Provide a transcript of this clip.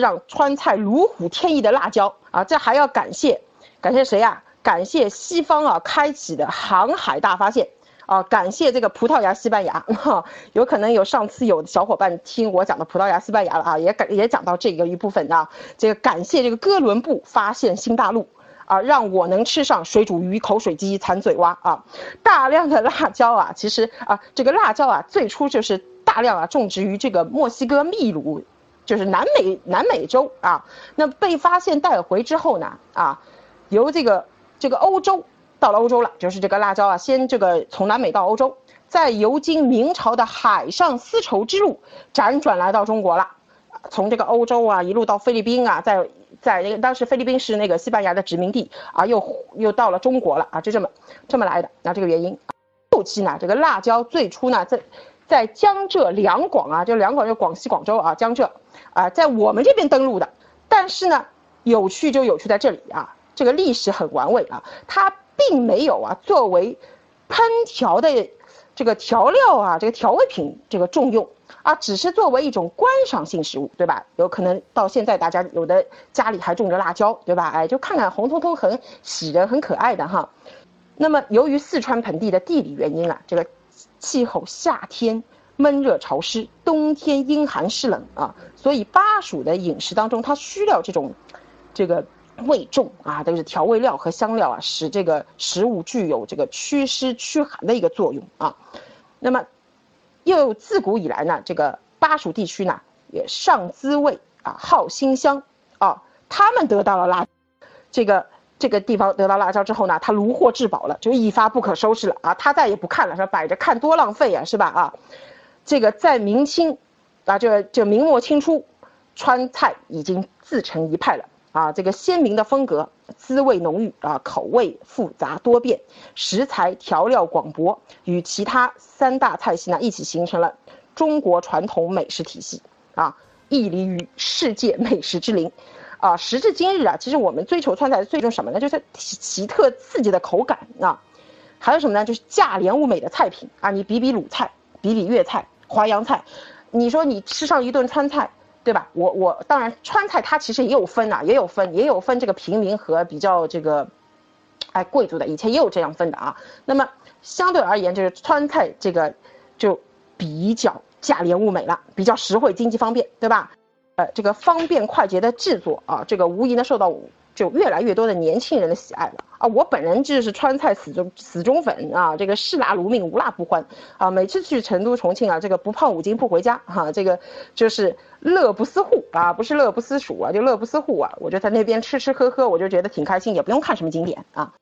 让川菜如虎添翼的辣椒。啊，这还要感谢，感谢谁呀？感谢西方啊开启的航海大发现。啊，感谢这个葡萄牙、西班牙。哈，有可能有上次有小伙伴听我讲的葡萄牙、西班牙了啊，也感也讲到这个一部分啊，这个感谢这个哥伦布发现新大陆。啊，让我能吃上水煮鱼、口水鸡、馋嘴蛙啊，大量的辣椒啊，其实啊，这个辣椒啊，最初就是大量啊种植于这个墨西哥秘鲁。就是南美南美洲啊，那被发现带回之后呢，啊，由这个这个欧洲到了欧洲了，就是这个辣椒啊，先这个从南美到欧洲，再游经明朝的海上丝绸之路，辗转来到中国了，从这个欧洲啊一路到菲律宾啊，在在那个当时菲律宾是那个西班牙的殖民地啊，又又到了中国了啊，就这么这么来的。那这个原因，后期呢，这个辣椒最初呢在。在江浙两广啊，就两广就广西、广州啊，江浙啊，在我们这边登陆的。但是呢，有趣就有趣在这里啊，这个历史很完味啊，它并没有啊作为烹调的这个调料啊，这个调味品这个重用啊，只是作为一种观赏性食物，对吧？有可能到现在大家有的家里还种着辣椒，对吧？哎，就看看红彤彤很喜人很可爱的哈。那么由于四川盆地的地理原因啊，这个。气候夏天闷热潮湿，冬天阴寒湿冷啊，所以巴蜀的饮食当中，它需要这种，这个味重啊，都是调味料和香料啊，使这个食物具有这个祛湿驱寒的一个作用啊。那么，又自古以来呢，这个巴蜀地区呢，也上滋味啊，好辛香啊，他们得到了辣，这个。这个地方得到辣椒之后呢，他如获至宝了，就一发不可收拾了啊！他再也不看了，说摆着看多浪费啊，是吧？啊，这个在明清，啊，就就明末清初，川菜已经自成一派了啊！这个鲜明的风格，滋味浓郁啊，口味复杂多变，食材调料广博，与其他三大菜系呢一起形成了中国传统美食体系啊，屹立于世界美食之林。啊，时至今日啊，其实我们追求川菜最终什么呢？就是奇特刺激的口感啊，还有什么呢？就是价廉物美的菜品啊。你比比鲁菜，比比粤菜、淮扬菜，你说你吃上一顿川菜，对吧？我我当然川菜它其实也有分啊，也有分，也有分这个平民和比较这个，哎贵族的，以前也有这样分的啊。那么相对而言，就是川菜这个就比较价廉物美了，比较实惠、经济方便，对吧？呃这个方便快捷的制作啊，这个无疑呢受到就越来越多的年轻人的喜爱了啊！我本人就是川菜死忠死忠粉啊，这个嗜辣如命，无辣不欢啊！每次去成都、重庆啊，这个不胖五斤不回家哈，这个就是乐不思户啊，不是乐不思蜀啊，就乐不思户啊！我就在那边吃吃喝喝，我就觉得挺开心，也不用看什么景点啊。